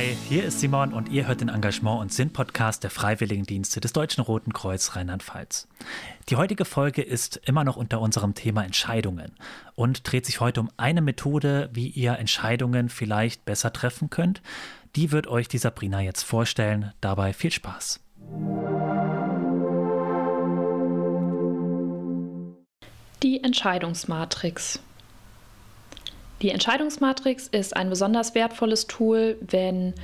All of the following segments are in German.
Hi, hier ist Simon und ihr hört den Engagement- und Sinn-Podcast der Freiwilligendienste des Deutschen Roten Kreuz Rheinland-Pfalz. Die heutige Folge ist immer noch unter unserem Thema Entscheidungen und dreht sich heute um eine Methode, wie ihr Entscheidungen vielleicht besser treffen könnt. Die wird euch die Sabrina jetzt vorstellen. Dabei viel Spaß. Die Entscheidungsmatrix. Die Entscheidungsmatrix ist ein besonders wertvolles Tool, wenn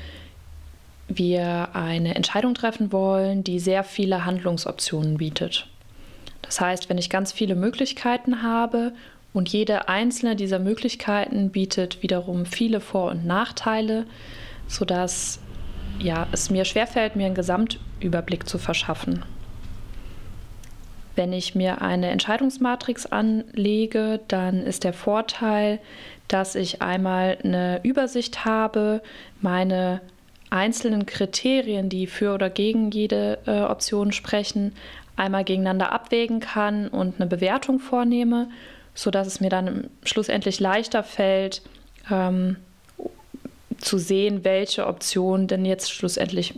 wir eine Entscheidung treffen wollen, die sehr viele Handlungsoptionen bietet. Das heißt, wenn ich ganz viele Möglichkeiten habe und jede einzelne dieser Möglichkeiten bietet wiederum viele Vor- und Nachteile, sodass ja, es mir schwerfällt, mir einen Gesamtüberblick zu verschaffen. Wenn ich mir eine Entscheidungsmatrix anlege, dann ist der Vorteil, dass ich einmal eine Übersicht habe, meine einzelnen Kriterien, die für oder gegen jede äh, Option sprechen, einmal gegeneinander abwägen kann und eine Bewertung vornehme, sodass es mir dann schlussendlich leichter fällt, ähm, zu sehen, welche Option denn jetzt schlussendlich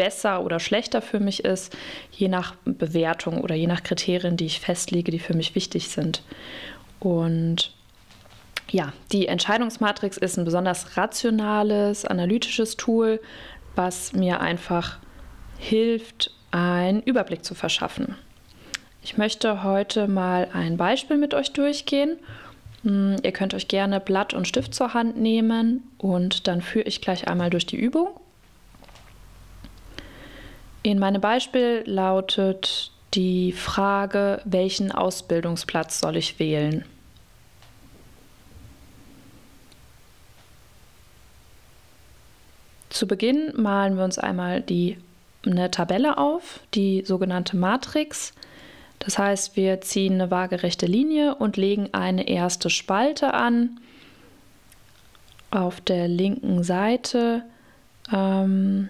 besser oder schlechter für mich ist, je nach Bewertung oder je nach Kriterien, die ich festlege, die für mich wichtig sind. Und ja, die Entscheidungsmatrix ist ein besonders rationales, analytisches Tool, was mir einfach hilft, einen Überblick zu verschaffen. Ich möchte heute mal ein Beispiel mit euch durchgehen. Hm, ihr könnt euch gerne Blatt und Stift zur Hand nehmen und dann führe ich gleich einmal durch die Übung. In meinem Beispiel lautet die Frage, welchen Ausbildungsplatz soll ich wählen? Zu Beginn malen wir uns einmal die, eine Tabelle auf, die sogenannte Matrix. Das heißt, wir ziehen eine waagerechte Linie und legen eine erste Spalte an. Auf der linken Seite ähm,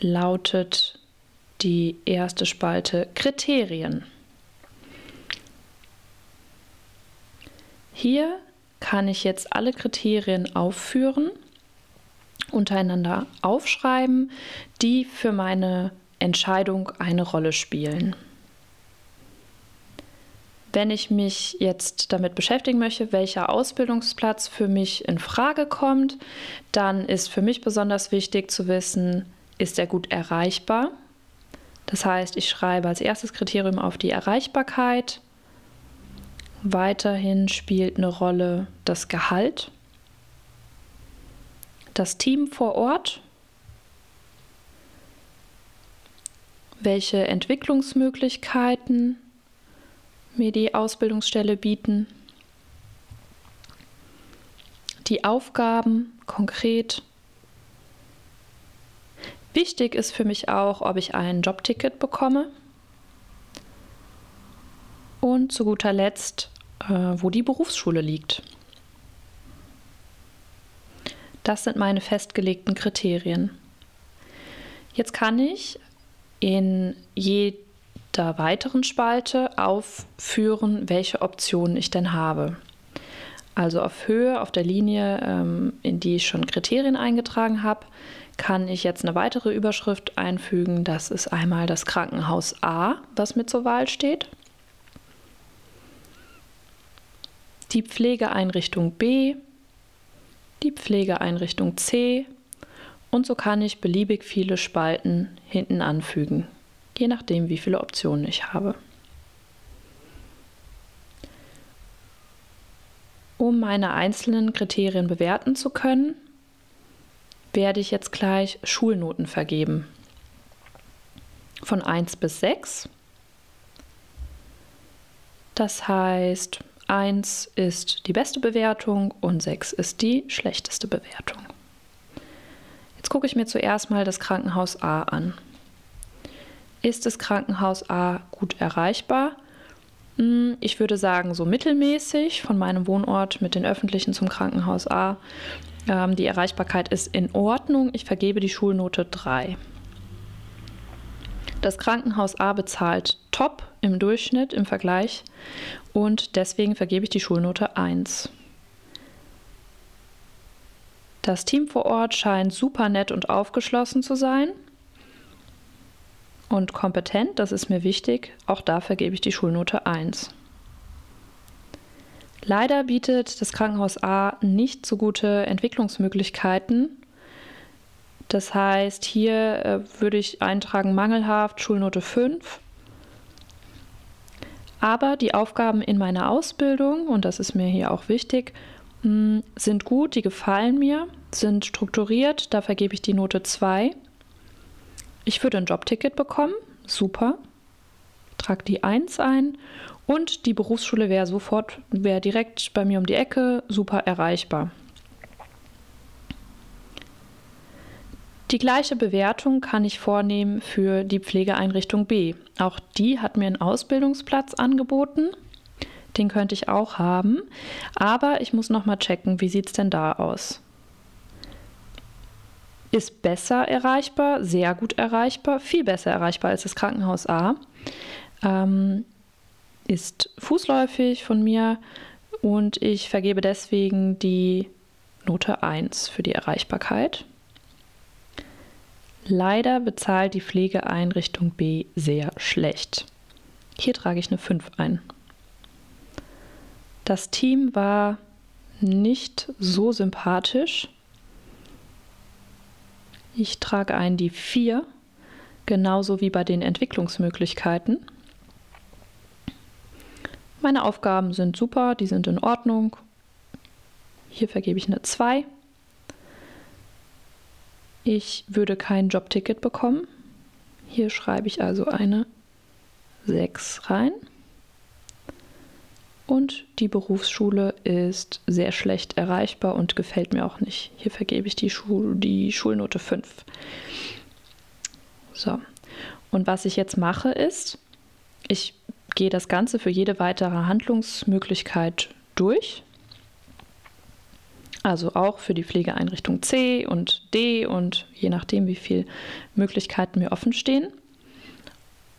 lautet die erste Spalte Kriterien. Hier kann ich jetzt alle Kriterien aufführen untereinander aufschreiben, die für meine Entscheidung eine Rolle spielen. Wenn ich mich jetzt damit beschäftigen möchte, welcher Ausbildungsplatz für mich in Frage kommt, dann ist für mich besonders wichtig zu wissen, ist er gut erreichbar? Das heißt, ich schreibe als erstes Kriterium auf die Erreichbarkeit. Weiterhin spielt eine Rolle das Gehalt das Team vor Ort, welche Entwicklungsmöglichkeiten mir die Ausbildungsstelle bieten, die Aufgaben konkret. Wichtig ist für mich auch, ob ich ein Jobticket bekomme. Und zu guter Letzt, äh, wo die Berufsschule liegt. Das sind meine festgelegten Kriterien. Jetzt kann ich in jeder weiteren Spalte aufführen, welche Optionen ich denn habe. Also auf Höhe, auf der Linie, ähm, in die ich schon Kriterien eingetragen habe, kann ich jetzt eine weitere Überschrift einfügen. Das ist einmal das Krankenhaus A, was mit zur Wahl steht. Die Pflegeeinrichtung B, die Pflegeeinrichtung C und so kann ich beliebig viele Spalten hinten anfügen, je nachdem wie viele Optionen ich habe. Um meine einzelnen Kriterien bewerten zu können, werde ich jetzt gleich Schulnoten vergeben. Von 1 bis 6. Das heißt, 1 ist die beste Bewertung und 6 ist die schlechteste Bewertung. Jetzt gucke ich mir zuerst mal das Krankenhaus A an. Ist das Krankenhaus A gut erreichbar? Hm, ich würde sagen, so mittelmäßig von meinem Wohnort mit den öffentlichen zum Krankenhaus A. Ähm, die Erreichbarkeit ist in Ordnung. Ich vergebe die Schulnote 3. Das Krankenhaus A bezahlt top im Durchschnitt, im Vergleich und deswegen vergebe ich die Schulnote 1. Das Team vor Ort scheint super nett und aufgeschlossen zu sein und kompetent, das ist mir wichtig. Auch dafür gebe ich die Schulnote 1. Leider bietet das Krankenhaus A nicht so gute Entwicklungsmöglichkeiten. Das heißt, hier äh, würde ich eintragen mangelhaft Schulnote 5. Aber die Aufgaben in meiner Ausbildung, und das ist mir hier auch wichtig, mh, sind gut, die gefallen mir, sind strukturiert, dafür gebe ich die Note 2. Ich würde ein Jobticket bekommen, super. Trag die 1 ein und die Berufsschule wäre sofort, wäre direkt bei mir um die Ecke, super erreichbar. Die gleiche Bewertung kann ich vornehmen für die Pflegeeinrichtung B. Auch die hat mir einen Ausbildungsplatz angeboten. Den könnte ich auch haben. Aber ich muss noch mal checken, wie sieht es denn da aus? ist besser erreichbar, sehr gut erreichbar, viel besser erreichbar als das Krankenhaus A. Ähm, ist fußläufig von mir und ich vergebe deswegen die Note 1 für die Erreichbarkeit. Leider bezahlt die Pflegeeinrichtung B sehr schlecht. Hier trage ich eine 5 ein. Das Team war nicht so sympathisch. Ich trage ein die 4, genauso wie bei den Entwicklungsmöglichkeiten. Meine Aufgaben sind super, die sind in Ordnung. Hier vergebe ich eine 2. Ich würde kein Jobticket bekommen. Hier schreibe ich also eine 6 rein. Und die Berufsschule ist sehr schlecht erreichbar und gefällt mir auch nicht. Hier vergebe ich die, Schul die Schulnote 5. So. Und was ich jetzt mache ist, ich gehe das Ganze für jede weitere Handlungsmöglichkeit durch. Also auch für die Pflegeeinrichtung C und D und je nachdem, wie viele Möglichkeiten mir offen stehen.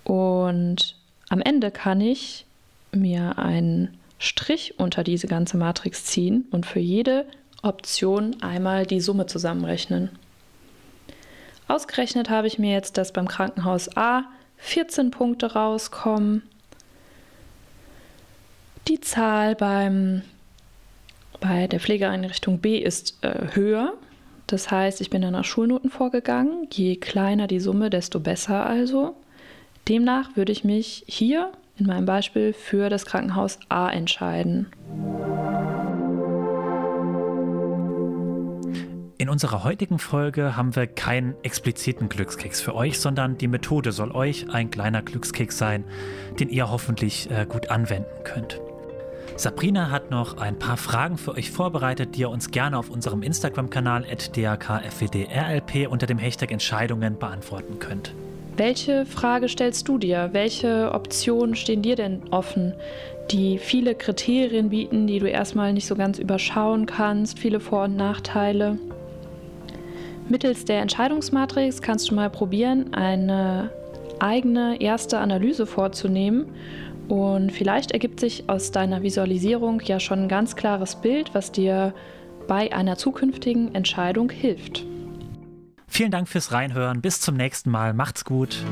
Und am Ende kann ich mir einen Strich unter diese ganze Matrix ziehen und für jede Option einmal die Summe zusammenrechnen. Ausgerechnet habe ich mir jetzt, dass beim Krankenhaus A 14 Punkte rauskommen. Die Zahl beim, bei der Pflegeeinrichtung B ist äh, höher. Das heißt, ich bin dann nach Schulnoten vorgegangen. Je kleiner die Summe, desto besser also. Demnach würde ich mich hier in meinem Beispiel für das Krankenhaus A entscheiden. In unserer heutigen Folge haben wir keinen expliziten Glückskeks für euch, sondern die Methode soll euch ein kleiner Glückskeks sein, den ihr hoffentlich äh, gut anwenden könnt. Sabrina hat noch ein paar Fragen für euch vorbereitet, die ihr uns gerne auf unserem Instagram-Kanal @dakfwdrlp unter dem Hashtag Entscheidungen beantworten könnt. Welche Frage stellst du dir? Welche Optionen stehen dir denn offen, die viele Kriterien bieten, die du erstmal nicht so ganz überschauen kannst, viele Vor- und Nachteile? Mittels der Entscheidungsmatrix kannst du mal probieren, eine eigene erste Analyse vorzunehmen und vielleicht ergibt sich aus deiner Visualisierung ja schon ein ganz klares Bild, was dir bei einer zukünftigen Entscheidung hilft. Vielen Dank fürs Reinhören. Bis zum nächsten Mal. Macht's gut.